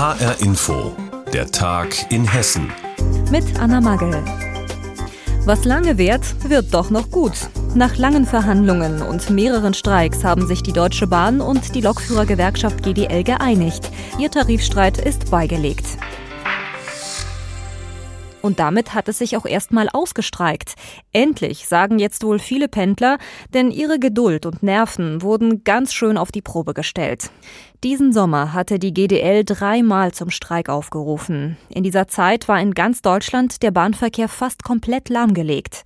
HR Info, der Tag in Hessen. Mit Anna Magel. Was lange währt, wird doch noch gut. Nach langen Verhandlungen und mehreren Streiks haben sich die Deutsche Bahn und die Lokführergewerkschaft GDL geeinigt. Ihr Tarifstreit ist beigelegt. Und damit hat es sich auch erstmal ausgestreikt. Endlich, sagen jetzt wohl viele Pendler, denn ihre Geduld und Nerven wurden ganz schön auf die Probe gestellt. Diesen Sommer hatte die GDL dreimal zum Streik aufgerufen. In dieser Zeit war in ganz Deutschland der Bahnverkehr fast komplett lahmgelegt.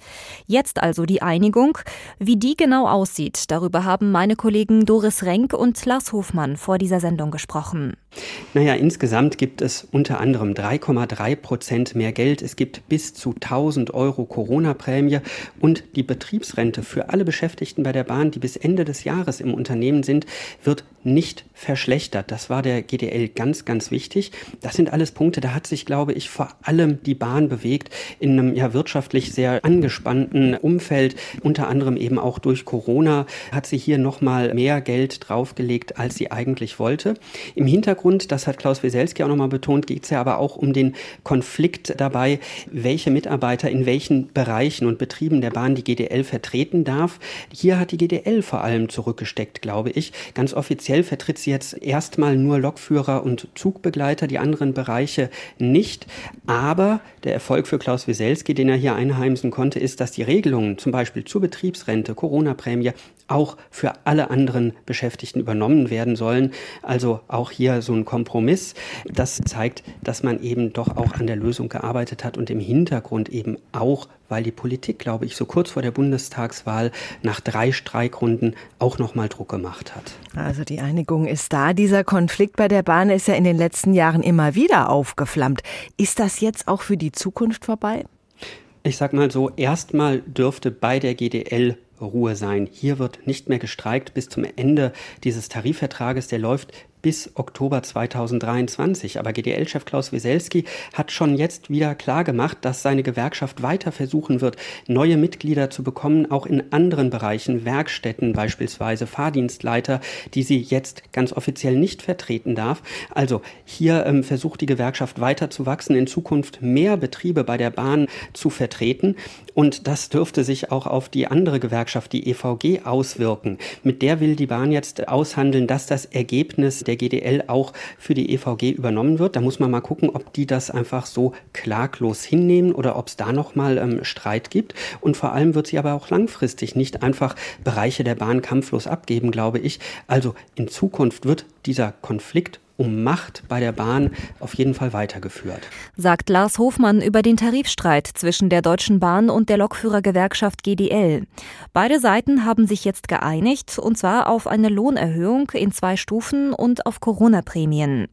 Jetzt also die Einigung. Wie die genau aussieht, darüber haben meine Kollegen Doris Renk und Lars Hofmann vor dieser Sendung gesprochen. Naja, insgesamt gibt es unter anderem 3,3 Prozent mehr Geld. Es gibt bis zu 1000 Euro Corona-Prämie und die Betriebsrente für alle Beschäftigten bei der Bahn, die bis Ende des Jahres im Unternehmen sind, wird nicht verschlechtert. Das war der GDL ganz, ganz wichtig. Das sind alles Punkte, da hat sich, glaube ich, vor allem die Bahn bewegt in einem ja wirtschaftlich sehr angespannten Umfeld, unter anderem eben auch durch Corona, hat sie hier nochmal mehr Geld draufgelegt, als sie eigentlich wollte. Im Hintergrund, das hat Klaus Wieselski auch nochmal betont, geht es ja aber auch um den Konflikt dabei, welche Mitarbeiter in welchen Bereichen und Betrieben der Bahn die GDL vertreten darf. Hier hat die GDL vor allem zurückgesteckt, glaube ich. Ganz offiziell vertritt sie jetzt erstmal nur Lokführer und Zugbegleiter, die anderen Bereiche nicht. Aber der Erfolg für Klaus Wieselski, den er hier einheimsen konnte, ist, dass die Regelungen zum Beispiel zur Betriebsrente, Corona-Prämie auch für alle anderen Beschäftigten übernommen werden sollen. Also auch hier so ein Kompromiss. Das zeigt, dass man eben doch auch an der Lösung gearbeitet hat und im Hintergrund eben auch, weil die Politik, glaube ich, so kurz vor der Bundestagswahl nach drei Streikrunden auch noch mal Druck gemacht hat. Also die Einigung ist da. Dieser Konflikt bei der Bahn ist ja in den letzten Jahren immer wieder aufgeflammt. Ist das jetzt auch für die Zukunft vorbei? Ich sag mal so, erstmal dürfte bei der GDL Ruhe sein. Hier wird nicht mehr gestreikt bis zum Ende dieses Tarifvertrages. Der läuft bis Oktober 2023. Aber GDL-Chef Klaus Wieselski hat schon jetzt wieder klar gemacht, dass seine Gewerkschaft weiter versuchen wird, neue Mitglieder zu bekommen, auch in anderen Bereichen, Werkstätten beispielsweise, Fahrdienstleiter, die sie jetzt ganz offiziell nicht vertreten darf. Also hier ähm, versucht die Gewerkschaft weiter zu wachsen, in Zukunft mehr Betriebe bei der Bahn zu vertreten. Und das dürfte sich auch auf die andere Gewerkschaft, die EVG, auswirken. Mit der will die Bahn jetzt aushandeln, dass das Ergebnis der GDL auch für die EVG übernommen wird. Da muss man mal gucken, ob die das einfach so klaglos hinnehmen oder ob es da nochmal ähm, Streit gibt. Und vor allem wird sie aber auch langfristig nicht einfach Bereiche der Bahn kampflos abgeben, glaube ich. Also in Zukunft wird dieser Konflikt um Macht bei der Bahn auf jeden Fall weitergeführt. Sagt Lars Hofmann über den Tarifstreit zwischen der Deutschen Bahn und der Lokführergewerkschaft GDL. Beide Seiten haben sich jetzt geeinigt, und zwar auf eine Lohnerhöhung in zwei Stufen und auf Corona-Prämien.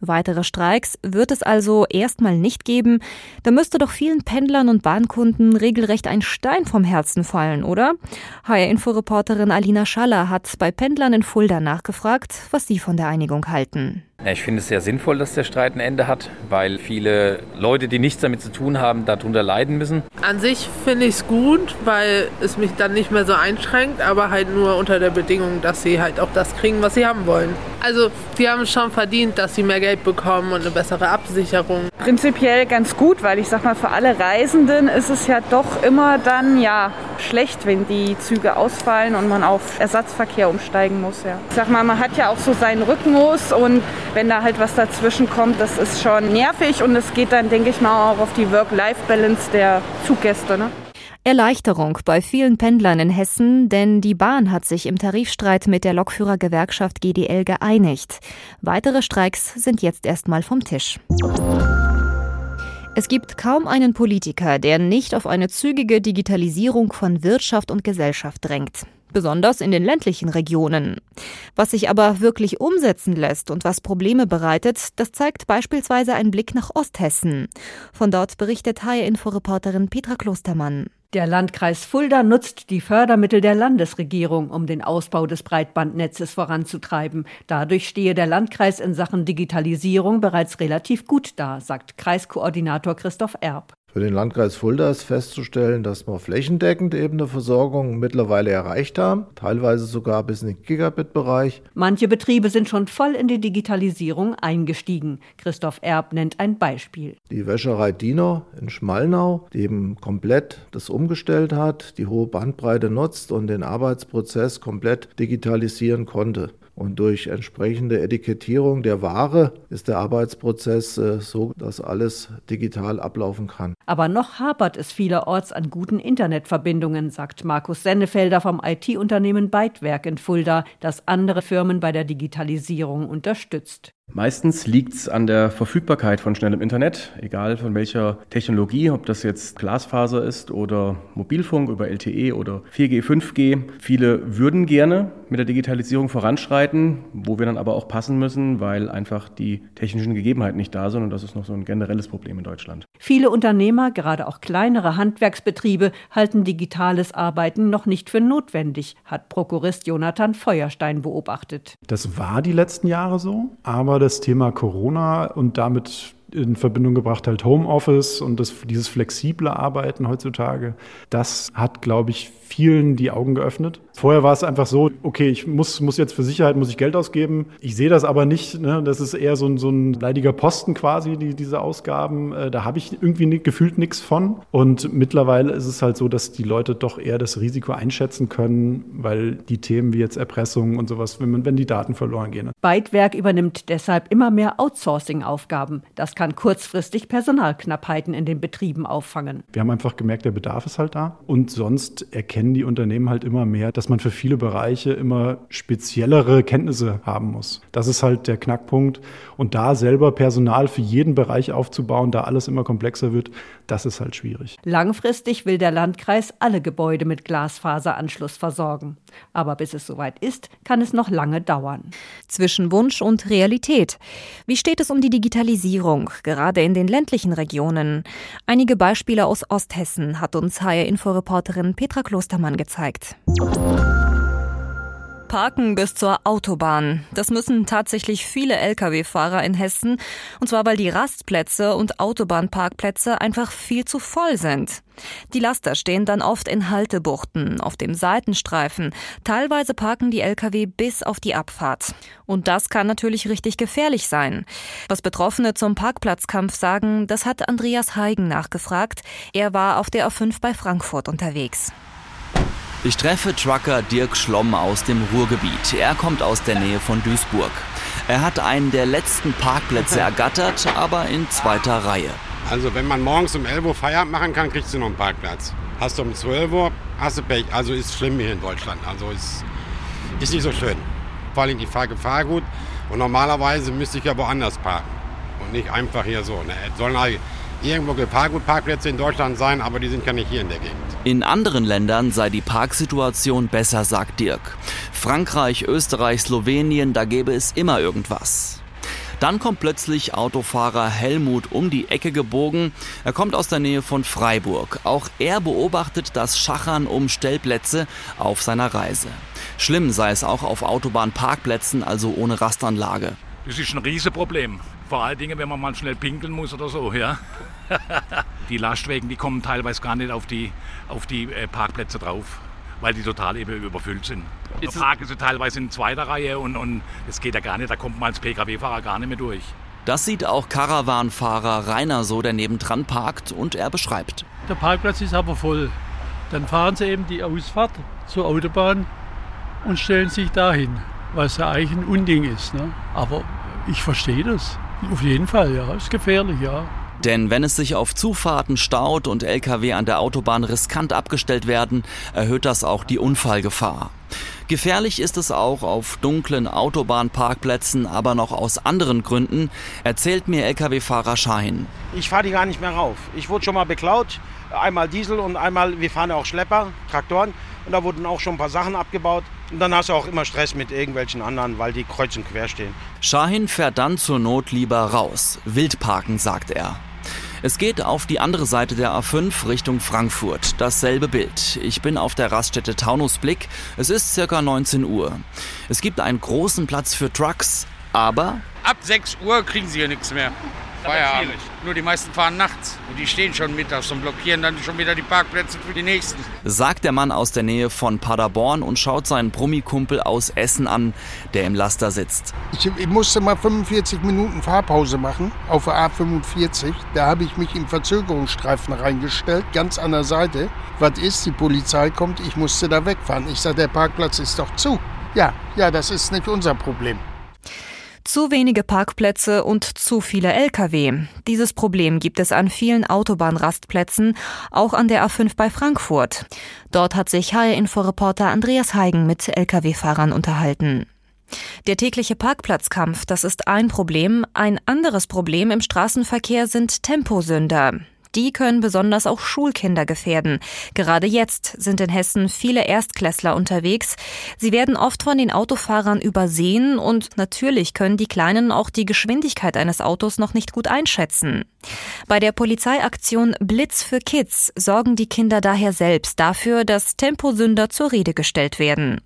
Weitere Streiks wird es also erstmal nicht geben. Da müsste doch vielen Pendlern und Bahnkunden regelrecht ein Stein vom Herzen fallen, oder? HR-Inforeporterin Alina Schaller hat bei Pendlern in Fulda nachgefragt, was sie von der Einigung halten. Ich finde es sehr sinnvoll, dass der Streit ein Ende hat, weil viele Leute, die nichts damit zu tun haben, darunter leiden müssen. An sich finde ich es gut, weil es mich dann nicht mehr so einschränkt, aber halt nur unter der Bedingung, dass sie halt auch das kriegen, was sie haben wollen. Also, die haben es schon verdient, dass sie mehr Geld bekommen und eine bessere Absicherung. Prinzipiell ganz gut, weil ich sag mal, für alle Reisenden ist es ja doch immer dann ja schlecht, wenn die Züge ausfallen und man auf Ersatzverkehr umsteigen muss. Ja. Ich sag mal, man hat ja auch so seinen Rhythmus und wenn da halt was dazwischen kommt, das ist schon nervig und es geht dann, denke ich mal, auch auf die Work-Life-Balance der Zuggäste. Ne? Erleichterung bei vielen Pendlern in Hessen, denn die Bahn hat sich im Tarifstreit mit der Lokführergewerkschaft GDL geeinigt. Weitere Streiks sind jetzt erstmal vom Tisch. Es gibt kaum einen Politiker, der nicht auf eine zügige Digitalisierung von Wirtschaft und Gesellschaft drängt besonders in den ländlichen Regionen. Was sich aber wirklich umsetzen lässt und was Probleme bereitet, das zeigt beispielsweise ein Blick nach Osthessen. Von dort berichtet HR-Inforeporterin Petra Klostermann. Der Landkreis Fulda nutzt die Fördermittel der Landesregierung, um den Ausbau des Breitbandnetzes voranzutreiben. Dadurch stehe der Landkreis in Sachen Digitalisierung bereits relativ gut da, sagt Kreiskoordinator Christoph Erb. Für den Landkreis Fulda ist festzustellen, dass wir flächendeckend eben eine Versorgung mittlerweile erreicht haben, teilweise sogar bis in den Gigabit-Bereich. Manche Betriebe sind schon voll in die Digitalisierung eingestiegen. Christoph Erb nennt ein Beispiel. Die Wäscherei Diener in Schmalnau, die eben komplett das umgestellt hat, die hohe Bandbreite nutzt und den Arbeitsprozess komplett digitalisieren konnte. Und durch entsprechende Etikettierung der Ware ist der Arbeitsprozess äh, so, dass alles digital ablaufen kann. Aber noch hapert es vielerorts an guten Internetverbindungen, sagt Markus Sennefelder vom IT-Unternehmen Bytewerk in Fulda, das andere Firmen bei der Digitalisierung unterstützt. Meistens liegt es an der Verfügbarkeit von schnellem Internet, egal von welcher Technologie, ob das jetzt Glasfaser ist oder Mobilfunk über LTE oder 4G, 5G. Viele würden gerne mit der Digitalisierung voranschreiten, wo wir dann aber auch passen müssen, weil einfach die technischen Gegebenheiten nicht da sind und das ist noch so ein generelles Problem in Deutschland. Viele Unternehmer, gerade auch kleinere Handwerksbetriebe, halten digitales Arbeiten noch nicht für notwendig, hat Prokurist Jonathan Feuerstein beobachtet. Das war die letzten Jahre so, aber das Thema Corona und damit in Verbindung gebracht halt Homeoffice und das, dieses flexible Arbeiten heutzutage. Das hat, glaube ich, vielen die Augen geöffnet. Vorher war es einfach so, okay, ich muss, muss jetzt für Sicherheit muss ich Geld ausgeben. Ich sehe das aber nicht. Ne? Das ist eher so ein, so ein leidiger Posten quasi, die, diese Ausgaben. Äh, da habe ich irgendwie nicht, gefühlt nichts von. Und mittlerweile ist es halt so, dass die Leute doch eher das Risiko einschätzen können, weil die Themen wie jetzt Erpressung und sowas, wenn, man, wenn die Daten verloren gehen. Bytewerk übernimmt deshalb immer mehr Outsourcing-Aufgaben. Das kann kurzfristig Personalknappheiten in den Betrieben auffangen. Wir haben einfach gemerkt, der Bedarf ist halt da. Und sonst erkennen die Unternehmen halt immer mehr, dass man für viele Bereiche immer speziellere Kenntnisse haben muss. Das ist halt der Knackpunkt. Und da selber Personal für jeden Bereich aufzubauen, da alles immer komplexer wird, das ist halt schwierig. Langfristig will der Landkreis alle Gebäude mit Glasfaseranschluss versorgen. Aber bis es soweit ist, kann es noch lange dauern. Zwischen Wunsch und Realität. Wie steht es um die Digitalisierung, gerade in den ländlichen Regionen? Einige Beispiele aus Osthessen hat uns HR-Inforeporterin Petra Klostermann gezeigt. Parken bis zur Autobahn. Das müssen tatsächlich viele Lkw-Fahrer in Hessen. Und zwar, weil die Rastplätze und Autobahnparkplätze einfach viel zu voll sind. Die Laster stehen dann oft in Haltebuchten, auf dem Seitenstreifen. Teilweise parken die Lkw bis auf die Abfahrt. Und das kann natürlich richtig gefährlich sein. Was Betroffene zum Parkplatzkampf sagen, das hat Andreas Heigen nachgefragt. Er war auf der A5 bei Frankfurt unterwegs. Ich treffe Trucker Dirk Schlomm aus dem Ruhrgebiet. Er kommt aus der Nähe von Duisburg. Er hat einen der letzten Parkplätze ergattert, aber in zweiter Reihe. Also wenn man morgens um 11 Uhr Feierabend machen kann, kriegst du noch einen Parkplatz. Hast du um 12 Uhr, hast du Pech. Also ist schlimm hier in Deutschland. Also ist, ist nicht so schön. Vor allem die Fahrgefahr gut. Und normalerweise müsste ich ja woanders parken. Und nicht einfach hier so. Ne? Sollen irgendwo Gefahrgutparkplätze in Deutschland sein, aber die sind ja nicht hier in der Gegend. In anderen Ländern sei die Parksituation besser, sagt Dirk. Frankreich, Österreich, Slowenien, da gäbe es immer irgendwas. Dann kommt plötzlich Autofahrer Helmut um die Ecke gebogen. Er kommt aus der Nähe von Freiburg. Auch er beobachtet das Schachern um Stellplätze auf seiner Reise. Schlimm sei es auch auf Autobahnparkplätzen, also ohne Rastanlage. Das ist ein Riesenproblem. Vor allen Dingen, wenn man mal schnell pinkeln muss oder so, ja. die Lastwagen, die kommen teilweise gar nicht auf die, auf die äh, Parkplätze drauf, weil die total eben überfüllt sind. Da parken sie teilweise in zweiter Reihe und, und das geht ja gar nicht, da kommt man als Pkw-Fahrer gar nicht mehr durch. Das sieht auch Karawanfahrer Rainer so, der nebendran parkt und er beschreibt. Der Parkplatz ist aber voll. Dann fahren sie eben die Ausfahrt zur Autobahn und stellen sich dahin, was ja eigentlich ein Unding ist. Ne? Aber ich verstehe das. Auf jeden Fall, ja. Ist gefährlich, ja. Denn wenn es sich auf Zufahrten staut und Lkw an der Autobahn riskant abgestellt werden, erhöht das auch die Unfallgefahr. Gefährlich ist es auch auf dunklen Autobahnparkplätzen, aber noch aus anderen Gründen, erzählt mir Lkw-Fahrer Schein. Ich fahre die gar nicht mehr rauf. Ich wurde schon mal beklaut, einmal Diesel und einmal, wir fahren ja auch Schlepper, Traktoren, und da wurden auch schon ein paar Sachen abgebaut. Und dann hast du auch immer Stress mit irgendwelchen anderen, weil die kreuz und quer stehen. Shahin fährt dann zur Not lieber raus. Wildparken, sagt er. Es geht auf die andere Seite der A5 Richtung Frankfurt. Dasselbe Bild. Ich bin auf der Raststätte Taunusblick. Es ist circa 19 Uhr. Es gibt einen großen Platz für Trucks, aber... Ab 6 Uhr kriegen sie hier nichts mehr. Feierabend. Nur die meisten fahren nachts und die stehen schon mittags und blockieren dann schon wieder die Parkplätze für die nächsten. Sagt der Mann aus der Nähe von Paderborn und schaut seinen Brummikumpel aus Essen an, der im Laster sitzt. Ich, ich musste mal 45 Minuten Fahrpause machen auf der A45. Da habe ich mich im Verzögerungsstreifen reingestellt, ganz an der Seite. Was ist, die Polizei kommt, ich musste da wegfahren. Ich sage, der Parkplatz ist doch zu. Ja, ja, das ist nicht unser Problem. Zu wenige Parkplätze und zu viele Lkw. Dieses Problem gibt es an vielen Autobahnrastplätzen, auch an der A5 bei Frankfurt. Dort hat sich HR-Inforeporter Andreas Heigen mit Lkw-Fahrern unterhalten. Der tägliche Parkplatzkampf, das ist ein Problem. Ein anderes Problem im Straßenverkehr sind Temposünder. Die können besonders auch Schulkinder gefährden. Gerade jetzt sind in Hessen viele Erstklässler unterwegs. Sie werden oft von den Autofahrern übersehen und natürlich können die Kleinen auch die Geschwindigkeit eines Autos noch nicht gut einschätzen. Bei der Polizeiaktion Blitz für Kids sorgen die Kinder daher selbst dafür, dass Temposünder zur Rede gestellt werden.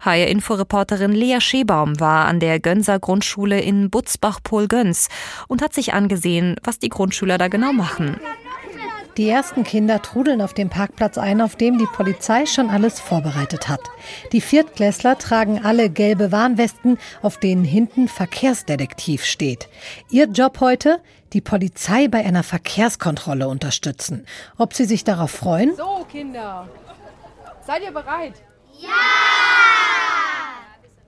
HR-Inforeporterin Lea Schebaum war an der Gönser Grundschule in Butzbach-Polgöns und hat sich angesehen, was die Grundschüler da genau machen. Die ersten Kinder trudeln auf dem Parkplatz ein, auf dem die Polizei schon alles vorbereitet hat. Die Viertklässler tragen alle gelbe Warnwesten, auf denen hinten Verkehrsdetektiv steht. Ihr Job heute? Die Polizei bei einer Verkehrskontrolle unterstützen. Ob sie sich darauf freuen? So, Kinder. Seid ihr bereit? Ja!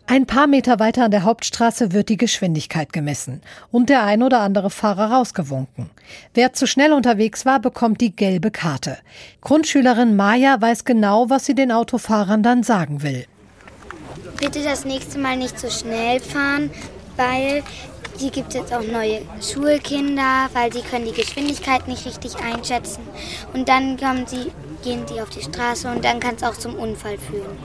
Ein paar Meter weiter an der Hauptstraße wird die Geschwindigkeit gemessen und der ein oder andere Fahrer rausgewunken. Wer zu schnell unterwegs war, bekommt die gelbe Karte. Grundschülerin Maja weiß genau, was sie den Autofahrern dann sagen will. Bitte das nächste Mal nicht so schnell fahren, weil die gibt jetzt auch neue Schulkinder, weil sie können die Geschwindigkeit nicht richtig einschätzen. Und dann kommen sie, gehen die auf die Straße und dann kann es auch zum Unfall führen.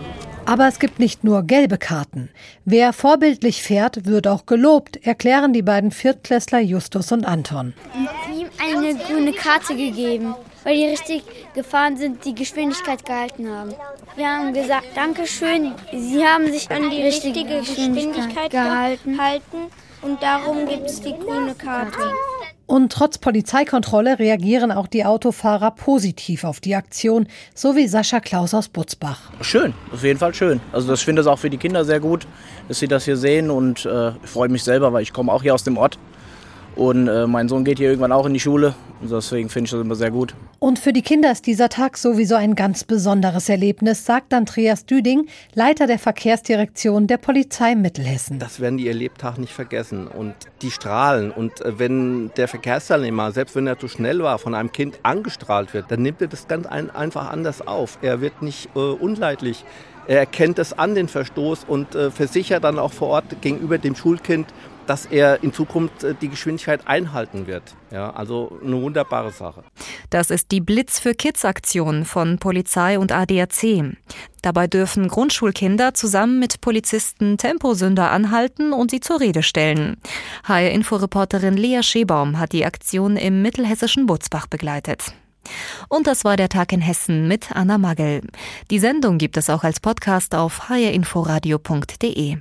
Aber es gibt nicht nur gelbe Karten. Wer vorbildlich fährt, wird auch gelobt, erklären die beiden Viertklässler Justus und Anton. ihm eine grüne Karte gegeben, weil die richtig gefahren sind, die Geschwindigkeit gehalten haben. Wir haben gesagt, Dankeschön, Sie haben sich an die richtige Geschwindigkeit gehalten und darum gibt es die grüne Karte. Und trotz Polizeikontrolle reagieren auch die Autofahrer positiv auf die Aktion, so wie Sascha Klaus aus Butzbach. Schön, auf jeden Fall schön. Also das finde ich auch für die Kinder sehr gut, dass sie das hier sehen und äh, ich freue mich selber, weil ich komme auch hier aus dem Ort und äh, mein Sohn geht hier irgendwann auch in die Schule. Und deswegen finde ich das immer sehr gut. Und für die Kinder ist dieser Tag sowieso ein ganz besonderes Erlebnis, sagt Andreas Düding, Leiter der Verkehrsdirektion der Polizei Mittelhessen. Das werden die ihr Lebtag nicht vergessen. Und die strahlen. Und äh, wenn der Verkehrsteilnehmer, selbst wenn er zu schnell war, von einem Kind angestrahlt wird, dann nimmt er das ganz ein, einfach anders auf. Er wird nicht äh, unleidlich. Er erkennt es an, den Verstoß, und äh, versichert dann auch vor Ort gegenüber dem Schulkind, dass er in Zukunft äh, die Geschwindigkeit einhalten wird. Ja, also eine wunderbare Sache. Das ist die Blitz für Kids Aktion von Polizei und ADAC. Dabei dürfen Grundschulkinder zusammen mit Polizisten Temposünder anhalten und sie zur Rede stellen. HR-Inforeporterin Lea Schebaum hat die Aktion im mittelhessischen Butzbach begleitet. Und das war der Tag in Hessen mit Anna Magel. Die Sendung gibt es auch als Podcast auf hrinforadio.de.